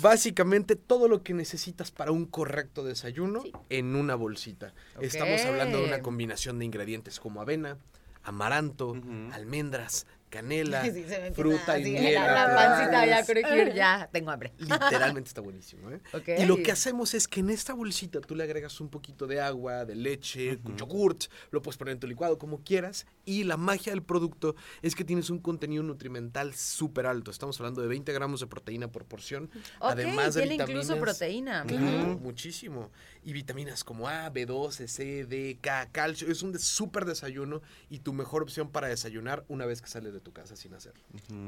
Básicamente todo lo que necesitas para un correcto desayuno en una bolsita. Estamos hablando de una combinación de ingredientes como avena, amaranto, almendras, canela, Sí, se me empieza fruta y miel. La, la pancita ya crujir, ya tengo hambre. *laughs* Literalmente está buenísimo, ¿eh? Ok. Y lo que hacemos es que en esta bolsita tú le agregas un poquito de agua, de leche, con yogurt, lo puedes poner en tu licuado como quieras. Y la magia del producto es que tienes un contenido nutrimental súper alto. Estamos hablando de 20 gramos de proteína por porción. Además de tiene vitaminas. incluso proteína. Muchísimo. Y vitaminas como A, B12, C, D, K, calcio. Es un de- súper desayuno y tu mejor opción para desayunar una vez que sales de tu casa sin hacerlo.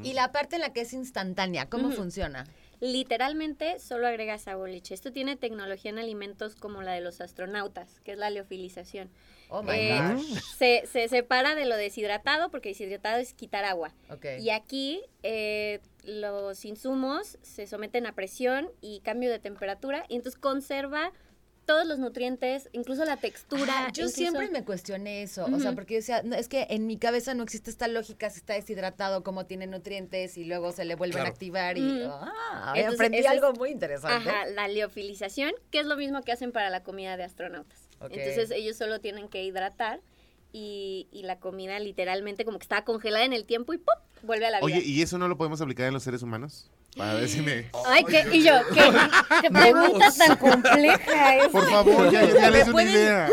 Y la parte en la que es instantánea, ¿cómo funciona? Literalmente solo agregas sabor leche. Esto tiene tecnología en alimentos como la de los astronautas, que es la leofilización. Oh my Eh, gosh. se, se separa de lo deshidratado porque deshidratado es quitar agua. Y aquí eh, los insumos se someten a presión y cambio de temperatura y entonces conserva todos los nutrientes, incluso la textura. Ah, yo incluso- siempre me cuestioné eso, o sea, porque yo decía, no, es que en mi cabeza no existe esta lógica si está deshidratado, cómo tiene nutrientes y luego se le vuelven Claro. a activar y Mm. ah, Entonces, aprendí es- algo muy interesante. Ajá, la liofilización, que es lo mismo que hacen para la comida de astronautas. Entonces ellos solo tienen que hidratar y, y la comida literalmente como que está congelada en el tiempo y ¡pum! vuelve a la vida. Oye, ¿y eso no lo podemos aplicar en los seres humanos? Para ver si me... Ay, ¿qué? Y yo, ¿qué, *laughs* qué pregunta tan compleja es? Por favor, ya, ya les una idea.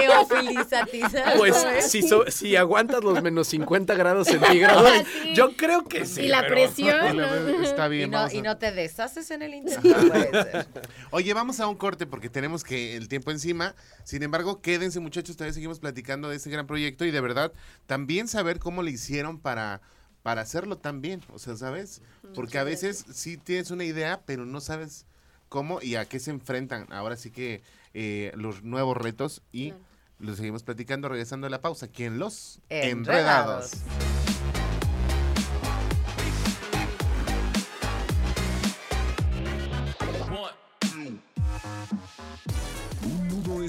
neofilizatizar. Pues si, so- si aguantas los menos 50 grados centígrados, Ah, sí. yo creo que sí. y la pero- presión. Está Y bien, no, vamos a- y no te deshaces en el *laughs* ser. Oye, vamos a un corte porque tenemos que el tiempo encima. Sin embargo, quédense muchachos, todavía seguimos platicando de este gran proyecto y de verdad también saber cómo le hicieron para para hacerlo tan bien, o sea, ¿sabes? Porque a veces sí tienes una idea, pero no sabes cómo y a qué se enfrentan. Ahora sí que eh, los nuevos retos y Claro. lo seguimos platicando regresando a la pausa. aquí en los Enredados. enredados.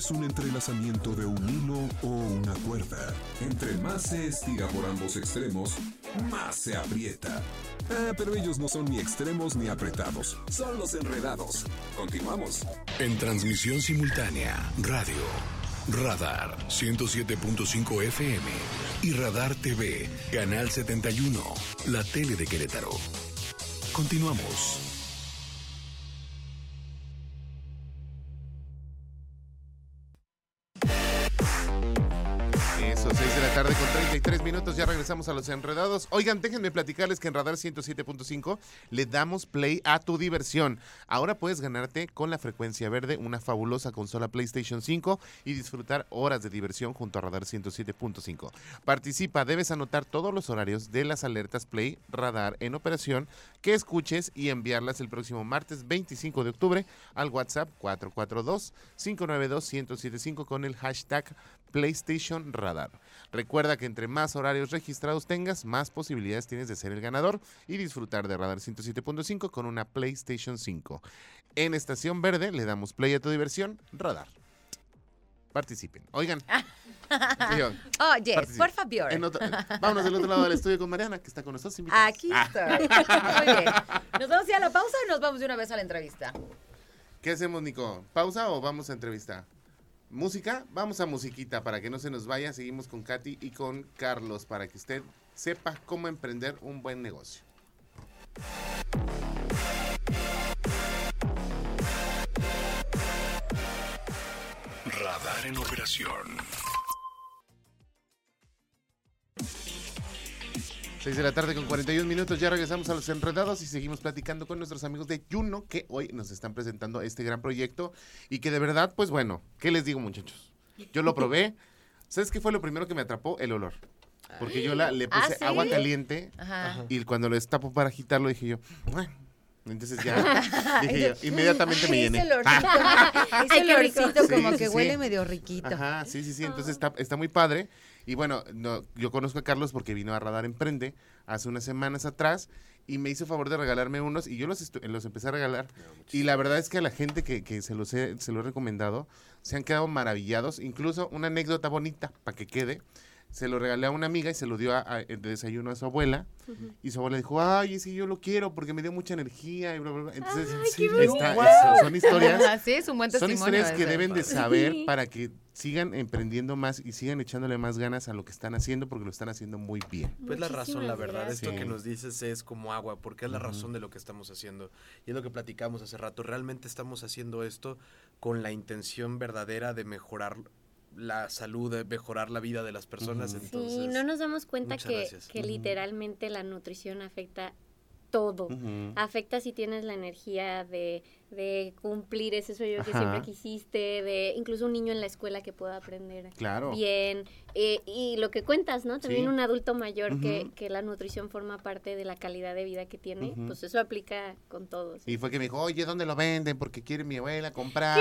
Es un entrelazamiento de un hilo o una cuerda. Entre más se estira por ambos extremos, más se aprieta. Ah, pero ellos no son ni extremos ni apretados, son los enredados. Continuamos. En transmisión simultánea, radio, Radar 107.5 FM y Radar TV, Canal 71, la tele de Querétaro. Continuamos. 33 minutos, ya regresamos a los enredados. Oigan, déjenme platicarles que en Radar 107.5 le damos play a tu diversión. Ahora puedes ganarte con la frecuencia verde una fabulosa consola PlayStation 5 y disfrutar horas de diversión junto a Radar 107.5. Participa, debes anotar todos los horarios de las alertas Play Radar en operación que escuches y enviarlas el próximo martes 25 de octubre al WhatsApp 442-592-1075 con el hashtag PlayStation Radar. Recuerda que entre más horarios registrados tengas, más posibilidades tienes de ser el ganador y disfrutar de Radar 107.5 con una PlayStation 5. En Estación Verde le damos play a tu diversión, Radar. Participen. Oigan. *laughs* Oye, participen. por favor. En otro- vámonos del otro lado del estudio con Mariana, que está con nosotros. invitados. Aquí Ah. estoy. Muy bien. ¿Nos vamos ya a la pausa o nos vamos de una vez a la entrevista? ¿Qué hacemos, Nico? ¿Pausa o vamos a entrevista? ¿Música? Vamos a musiquita para que no se nos vaya. Seguimos con Katy y con Carlos para que usted sepa cómo emprender un buen negocio. Radar en operación. 6 de la tarde con 41 minutos, ya regresamos a los enredados y seguimos platicando con nuestros amigos de Juno que hoy nos están presentando este gran proyecto y que de verdad, pues bueno, ¿qué les digo muchachos? Yo lo probé, ¿sabes qué fue lo primero que me atrapó? El olor. Porque yo la, le ¿Ah, puse sí? agua caliente Ajá. y cuando lo destapo para agitarlo dije yo, "Ay, Entonces ya, *laughs* dije yo, inmediatamente me llené. Ese *laughs* olorcito, Ah. ese Ay, olorcito como sí, que sí. huele medio riquito. Ajá, sí, sí, sí. Entonces está, está muy padre. Y bueno, no, yo conozco a Carlos porque vino a Radar Emprende hace unas semanas atrás y me hizo favor de regalarme unos y yo los, estu- los empecé a regalar. Y la verdad es que a la gente que, que se, los he, se lo he recomendado se han quedado maravillados. Incluso una anécdota bonita para que quede. Se lo regalé a una amiga y se lo dio a- a- de desayuno a su abuela. Y su abuela dijo, ay, ese yo lo quiero porque me dio mucha energía y bla, bla, bla. Entonces, está- es- son historias. Ajá, *laughs* sí, es un buen Son historias que deben de saber Sí. para que sigan emprendiendo más y sigan echándole más ganas a lo que están haciendo porque lo están haciendo muy bien. Pues la razón, la verdad, gracias. esto que nos dices es como agua, porque es la razón de lo que estamos haciendo. Y es lo que platicamos hace rato, realmente estamos haciendo esto con la intención verdadera de mejorar la salud, de mejorar la vida de las personas. Ujú. Entonces, Sí, no nos damos cuenta que, que literalmente la nutrición afecta todo. Afecta si tienes la energía de, de cumplir ese sueño que Ajá. siempre quisiste, de incluso un niño en la escuela que pueda aprender Claro. bien. eh, y lo que cuentas, ¿no? También Sí. un adulto mayor que, que la nutrición forma parte de la calidad de vida que tiene, pues eso aplica con todos. Y fue que me dijo, oye, ¿dónde lo venden? Porque quiere mi abuela comprar.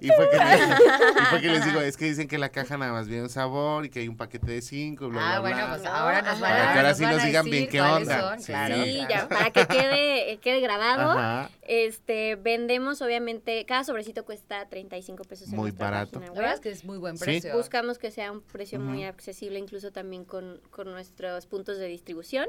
¡Qué Y fue, que le- *laughs* y fue que les digo, es que dicen que la caja nada más viene un sabor y que hay un paquete de cinco, bla, Ah, bla, bueno, bla. pues ahora nos van a Para que ahora sí nos a digan bien qué onda. son, Sí. claro, Sí, claro. ya, para que quede, eh, quede grabado. Ajá. Este, vendemos obviamente, cada sobrecito cuesta 35 pesos en Muy barato. página La web. verdad es que es muy buen Sí. precio. Buscamos que sea un precio muy accesible, incluso también con, con nuestros puntos de distribución.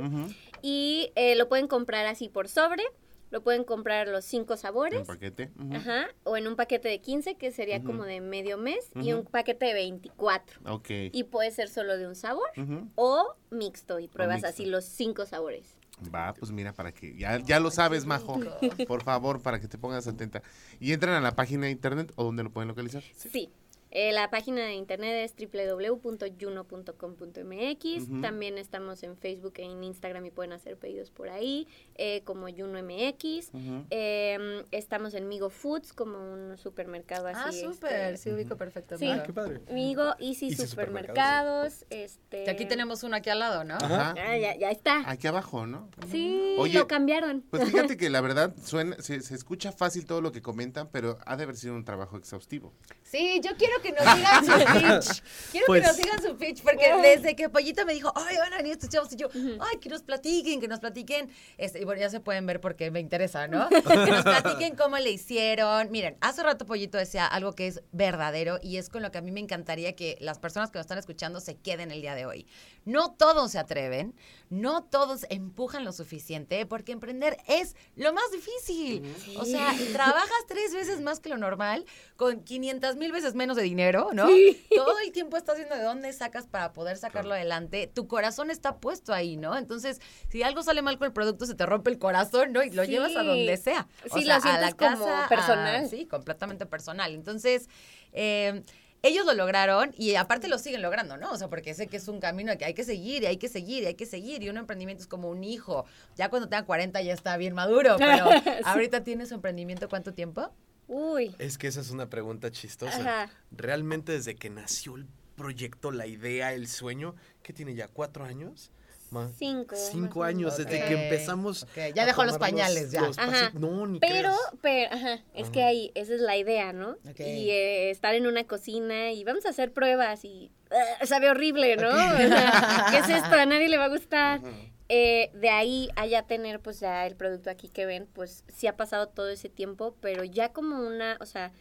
Y eh, lo pueden comprar así por sobre, lo pueden comprar los cinco En sabores. paquete. Ujú. Ajá, o en un paquete de 15, que sería como de medio mes, y un paquete de 24. Ok. Y puede ser solo de un sabor o mixto, y pruebas mixto. así los cinco sabores. Va, pues mira, para que ya, ya lo sabes, Majo. Por favor, para que te pongas atenta. ¿Y entran a la página de internet o donde lo pueden localizar? Sí. Eh, la página de internet es www.yuno.com.mx. Ujú. También estamos en Facebook e en Instagram y pueden hacer pedidos por ahí, eh, como YunoMX. Ujú. Eh, estamos en Migo Foods, como un supermercado Ah, así. súper, este, sí ubico perfecto. Sí. Ah, qué padre. Migo, Easy, Easy Supermercados. Este... Que aquí tenemos uno aquí al lado, ¿no? Ajá. Ah, ya, ya está. Aquí abajo, ¿no? Sí, Oye, lo cambiaron. Pues *laughs* fíjate que la verdad suena, se, se escucha fácil todo lo que comentan, pero ha de haber sido un trabajo exhaustivo. Sí, yo quiero que nos digan su *laughs* pitch. Quiero Pues- que nos digan su pitch, porque desde que Pollito me dijo, ay, van a venir estos chavos, y yo, ay, que nos platiquen, que nos platiquen. Este, y bueno, ya se pueden ver porque me interesa, ¿no? *laughs* que nos platiquen cómo le hicieron. Miren, hace rato Pollito decía algo que es verdadero y es con lo que a mí me encantaría que las personas que nos están escuchando se queden el día de hoy. No todos se atreven, no todos empujan lo suficiente, porque emprender es lo más difícil. O sea, trabajas tres veces más que lo normal, con 500 mil veces menos de dinero, ¿no? Todo el tiempo estás viendo de dónde sacas para poder sacarlo adelante. Tu corazón está puesto ahí, ¿no? Entonces, si algo sale mal con el producto, se te rompe el corazón, ¿no? Y lo Sí. llevas a donde sea. Sí, lo sientes como a- personal. sí, completamente personal. Entonces, eh, ellos lo lograron y aparte lo siguen logrando, ¿no? O sea, porque sé que es un camino que hay que seguir y hay que seguir y hay que seguir. Y un emprendimiento es como un hijo. Ya cuando tenga 40 ya está bien maduro, pero *laughs* ahorita tienes su emprendimiento cuánto tiempo? Uy. Es que esa es una pregunta chistosa. Ajá. Realmente desde que nació el proyecto, la idea, el sueño, ¿qué tiene ya? ¿Cuatro años? Ma- Cinco, Cinco más años desde que empezamos. Ya dejó los pañales, ya. los Ajá. No, ni Pero, creas. pero, ajá, es que ahí, esa es la idea, ¿no? Y eh, estar en una cocina y vamos a hacer pruebas y ah, sabe horrible, ¿no? O sea, ¿Qué es esto? A nadie le va a gustar. Eh, de ahí a ya tener pues ya el producto aquí que ven, pues sí ha pasado todo ese tiempo, pero ya como una, o sea,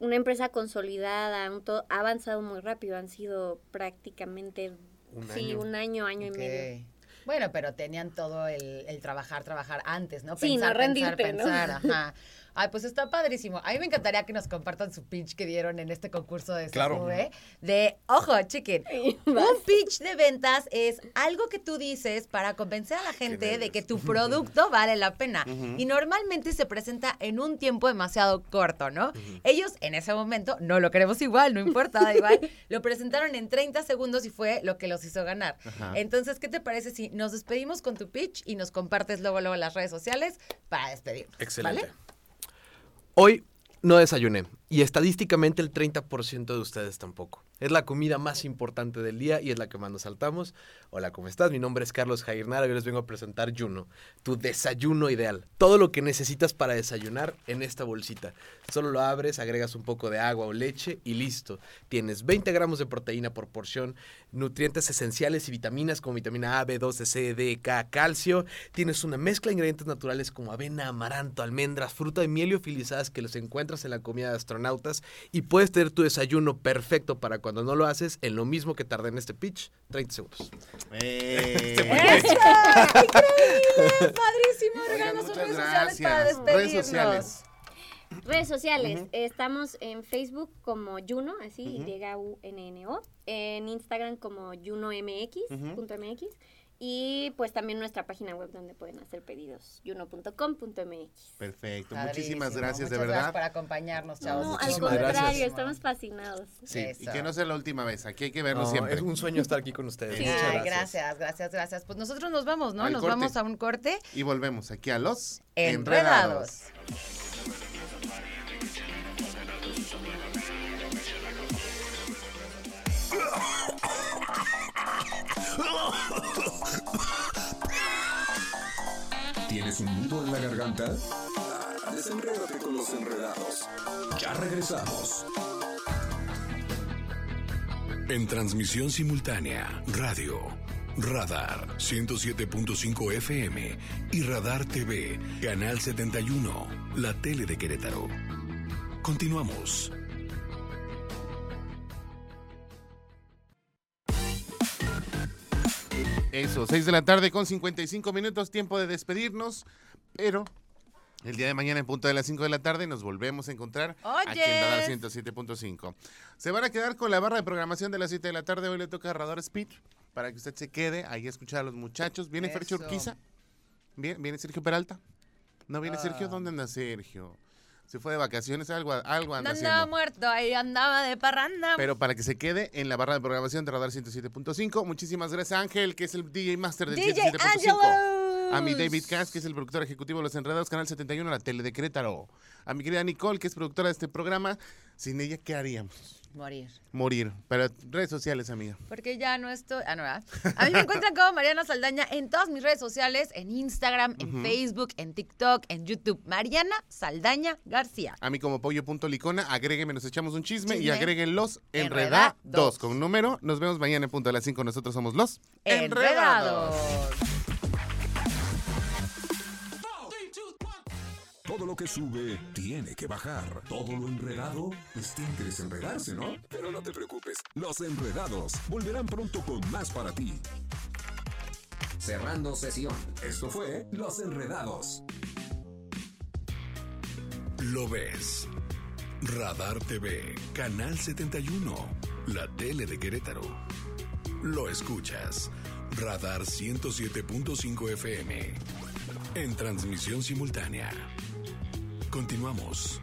una empresa consolidada, un todo, ha avanzado muy rápido, han sido prácticamente, Un sí, año. un año, año y medio. Bueno, pero tenían todo el, el trabajar, trabajar antes, ¿no? Sí, no Pensar, rendirte, pensar, ¿no? pensar, ajá. Ay, pues está padrísimo. A mí me encantaría que nos compartan su pitch que dieron en este concurso de Claro. De, ojo, chicken, un pitch de ventas es algo que tú dices para convencer a la gente de que tu producto vale la pena. Y normalmente se presenta en un tiempo demasiado corto, ¿no? Ellos en ese momento, no lo queremos igual, no importa, da igual, *laughs* lo presentaron en 30 segundos y fue lo que los hizo ganar. Entonces, ¿qué te parece si nos despedimos con tu pitch y nos compartes luego, luego en las redes sociales para despedirnos? Excelente. ¿vale? Hoy no desayuné y estadísticamente el 30% de ustedes tampoco. Es la comida más importante del día y es la que más nos saltamos. Hola, ¿cómo estás? Mi nombre es Carlos Jairnara y hoy les vengo a presentar Juno, tu desayuno ideal. Todo lo que necesitas para desayunar en esta bolsita. Solo lo abres, agregas un poco de agua o leche y listo. Tienes 20 gramos de proteína por porción, nutrientes esenciales y vitaminas como vitamina A, B12, C, D, K, calcio. Tienes una mezcla de ingredientes naturales como avena, amaranto, almendras, fruta de miel y liofilizadas que los encuentras en la comida de astronautas y puedes tener tu desayuno perfecto para cuando no lo haces en lo mismo que tardé en este pitch, 30 segundos. Eh. ¡Eso! ¡Increíble! *laughs* ¡Padrísimo! Oigan, muchas redes sociales para despedirnos. Redes sociales. Estamos en Facebook como Juno, así, Ujú. Y-U-N-N-O, en Instagram como JunoMX, Ujú. punto MX, y pues también nuestra página web donde pueden hacer pedidos, juno.com.mx. Perfecto. Padrísimo. Muchísimas gracias, de verdad. gracias por acompañarnos, chavos. No, al Muchísimas contrario, gracias. estamos fascinados. Sí, y Eso. que no sea la última vez. Aquí hay que verlo No, siempre. Es un sueño estar aquí con ustedes. Sí. Muchas Ay, gracias. gracias, gracias, gracias. Pues nosotros nos vamos, ¿no? Al nos corte. vamos a un corte. Y volvemos aquí a los Enredados. ¿Tienes un nudo en la garganta? Ah, Desenrédate con los enredados. Ya regresamos. En transmisión simultánea, radio, Radar 107.5 FM y Radar TV, Canal 71, la tele de Querétaro. Continuamos. Eso, 6 de la tarde con 55 minutos, tiempo de despedirnos, pero el día de mañana en punto de las 5 de la tarde nos volvemos a encontrar aquí en Radar Oyes. 107.5. Se van a quedar con la barra de programación de las 7 de la tarde, hoy le toca a Radar Speed, para que usted se quede ahí a escuchar a los muchachos. ¿Viene Fercho. Urquiza? ¿Viene, ¿Viene Sergio Peralta? ¿No viene Ah. Sergio? ¿Dónde anda Sergio? Se fue de vacaciones, algo, algo No anda andaba haciendo. muerto, ahí andaba de parranda. Pero para que se quede en la barra de programación de Radar 107.5. Muchísimas gracias Ángel, que es el DJ Master del DJ 107.5. Angelus. A mi David Cass, que es el productor ejecutivo de Los Enredados, Canal 71, la tele de Querétaro. A mi querida Nicole, que es productora de este programa. Sin ella, ¿qué haríamos? Morir. Morir. Pero redes sociales, amiga. Porque ya no estoy. Ah, no, ¿verdad? A mí me encuentran como Mariana Saldaña en todas mis redes sociales: en Instagram, en. Facebook, en TikTok, en YouTube. Mariana Saldaña García. A mí como pollo.licona, agrégueme, nos echamos un chisme, y Chisme. agreguen los Enredados. con número. Nos vemos mañana en punto de las 5. Nosotros somos los Enredados. Todo lo que sube tiene que bajar. Todo lo enredado, pues tiene que desenredarse, ¿no? Pero no te preocupes, los enredados volverán pronto con más para ti. Cerrando sesión. Esto fue Los Enredados. Lo ves. Radar TV, Canal 71, la tele de Querétaro. Lo escuchas. Radar 107.5 FM. En transmisión simultánea. Continuamos.